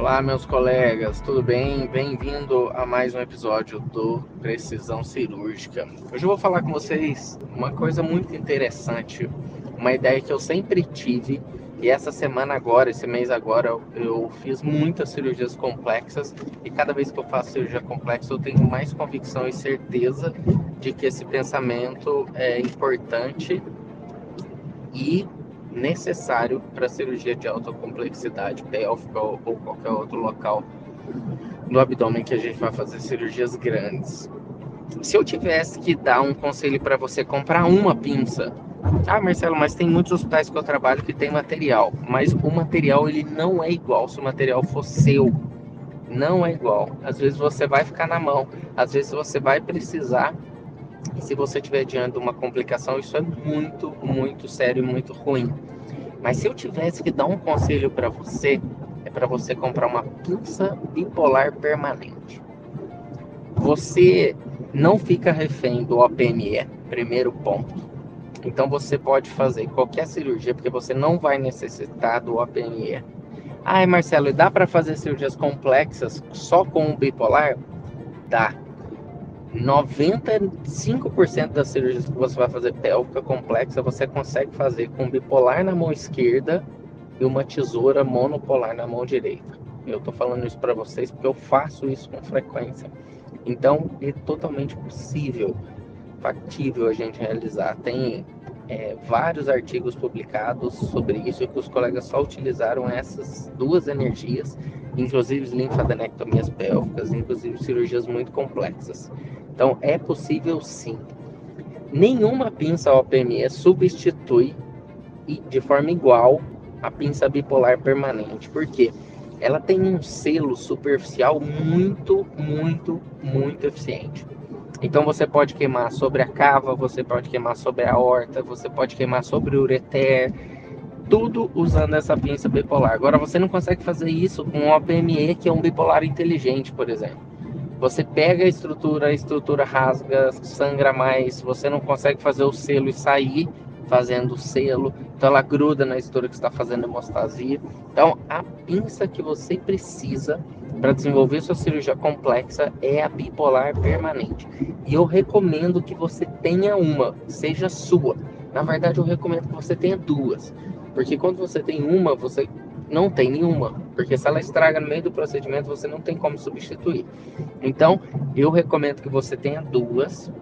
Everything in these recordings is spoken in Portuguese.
Olá, meus colegas, tudo bem? Bem-vindo a mais um episódio do Precisão Cirúrgica. Hoje eu vou falar com vocês uma coisa muito interessante, uma ideia que eu sempre tive e essa semana agora, esse mês agora, eu fiz muitas cirurgias complexas e cada vez que eu faço cirurgia complexa eu tenho mais convicção e certeza de que esse pensamento é importante e necessário para cirurgia de alta complexidade pélvica ou, ou qualquer outro local no abdômen que a gente vai fazer cirurgias grandes. Se eu tivesse que dar um conselho para você comprar uma pinça, ah, Marcelo, mas tem muitos hospitais que eu trabalho que tem material, mas o material ele não é igual se o material for seu. Não é igual. Às vezes você vai ficar na mão, às vezes você vai precisar e se você tiver diante de uma complicação, isso é muito, muito sério e muito ruim. Mas se eu tivesse que dar um conselho para você, é para você comprar uma pinça bipolar permanente. Você não fica refém do OPME, primeiro ponto. Então você pode fazer qualquer cirurgia porque você não vai necessitar do OPME. Ai, Marcelo, e dá para fazer cirurgias complexas só com o bipolar? Dá. 95% das cirurgias que você vai fazer pélvica complexa, você consegue fazer com bipolar na mão esquerda e uma tesoura monopolar na mão direita. Eu estou falando isso para vocês porque eu faço isso com frequência. Então, é totalmente possível, factível a gente realizar. Tem é, vários artigos publicados sobre isso que os colegas só utilizaram essas duas energias, inclusive linfadenectomias pélvicas, inclusive cirurgias muito complexas. Então, é possível sim. Nenhuma pinça OPME substitui de forma igual a pinça bipolar permanente. Por quê? Ela tem um selo superficial muito, muito, muito eficiente. Então você pode queimar sobre a cava, você pode queimar sobre a horta, você pode queimar sobre o ureter, tudo usando essa pinça bipolar. Agora você não consegue fazer isso com um OPME que é um bipolar inteligente, por exemplo. Você pega a estrutura, a estrutura rasga, sangra mais, você não consegue fazer o selo e sair fazendo o selo, então ela gruda na estrutura que está fazendo hemostasia. Então, a pinça que você precisa para desenvolver sua cirurgia complexa é a bipolar permanente. E eu recomendo que você tenha uma, seja sua. Na verdade, eu recomendo que você tenha duas, porque quando você tem uma, você não tem nenhuma, porque se ela estraga no meio do procedimento, você não tem como substituir. Então, eu recomendo que você tenha duas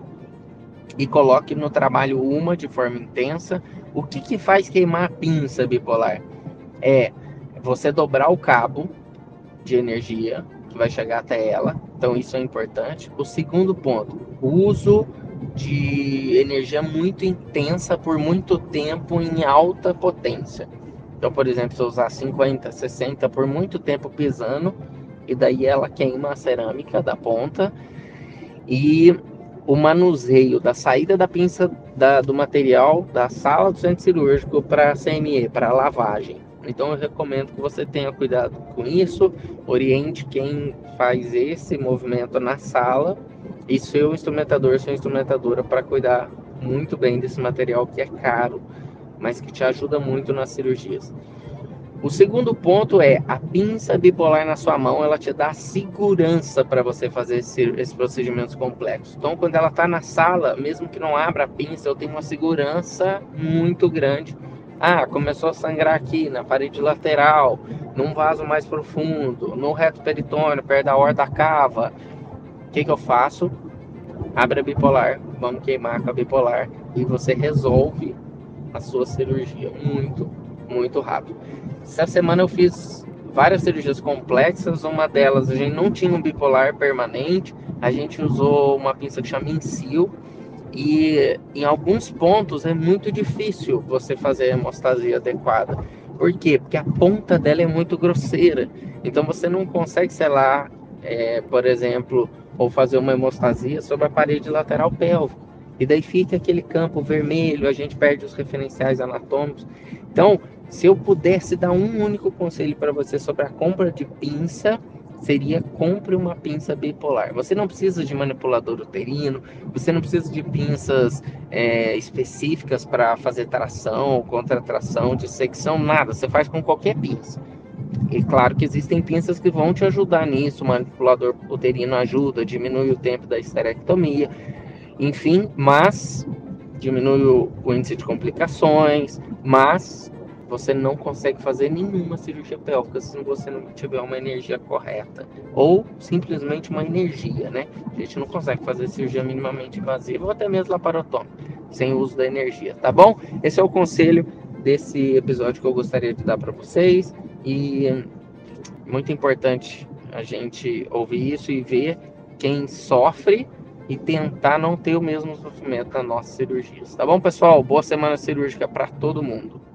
e coloque no trabalho uma de forma intensa. O que, que faz queimar a pinça bipolar? É você dobrar o cabo de energia que vai chegar até ela. Então, isso é importante. O segundo ponto, uso de energia muito intensa por muito tempo em alta potência. Então, por exemplo, se eu usar 50, 60 por muito tempo pisando, e daí ela queima a cerâmica da ponta, e o manuseio da saída da pinça da, do material da sala do centro cirúrgico para CME, para lavagem. Então eu recomendo que você tenha cuidado com isso, oriente quem faz esse movimento na sala e seu instrumentador, sua instrumentadora para cuidar muito bem desse material que é caro mas que te ajuda muito nas cirurgias. O segundo ponto é a pinça bipolar na sua mão, ela te dá segurança para você fazer esse, esses procedimentos complexos. Então, quando ela está na sala, mesmo que não abra a pinça, eu tenho uma segurança muito grande. Ah, começou a sangrar aqui na parede lateral, num vaso mais profundo, no reto peritônio, perto da horta cava. O que, que eu faço? Abre a bipolar, vamos queimar com a bipolar e você resolve a sua cirurgia muito, muito rápido. Essa semana eu fiz várias cirurgias complexas, uma delas a gente não tinha um bipolar permanente, a gente usou uma pinça que chama Incil e em alguns pontos é muito difícil você fazer a hemostasia adequada. Por quê? Porque a ponta dela é muito grosseira. Então você não consegue selar, é, por exemplo, ou fazer uma hemostasia sobre a parede lateral pélvica. E daí fica aquele campo vermelho, a gente perde os referenciais anatômicos. Então, se eu pudesse dar um único conselho para você sobre a compra de pinça, seria compre uma pinça bipolar. Você não precisa de manipulador uterino, você não precisa de pinças é, específicas para fazer tração, contratração, dissecção, nada. Você faz com qualquer pinça. E claro que existem pinças que vão te ajudar nisso, o manipulador uterino ajuda, diminui o tempo da esterectomia, enfim, mas diminui o, o índice de complicações, mas você não consegue fazer nenhuma cirurgia pélvica se você não tiver uma energia correta. Ou simplesmente uma energia, né? A gente não consegue fazer cirurgia minimamente invasiva ou até mesmo laparotômica sem uso da energia, tá bom? Esse é o conselho desse episódio que eu gostaria de dar para vocês. E muito importante a gente ouvir isso e ver quem sofre e tentar não ter o mesmo sofrimento nas nossas cirurgias. Tá bom, pessoal? Boa semana cirúrgica para todo mundo.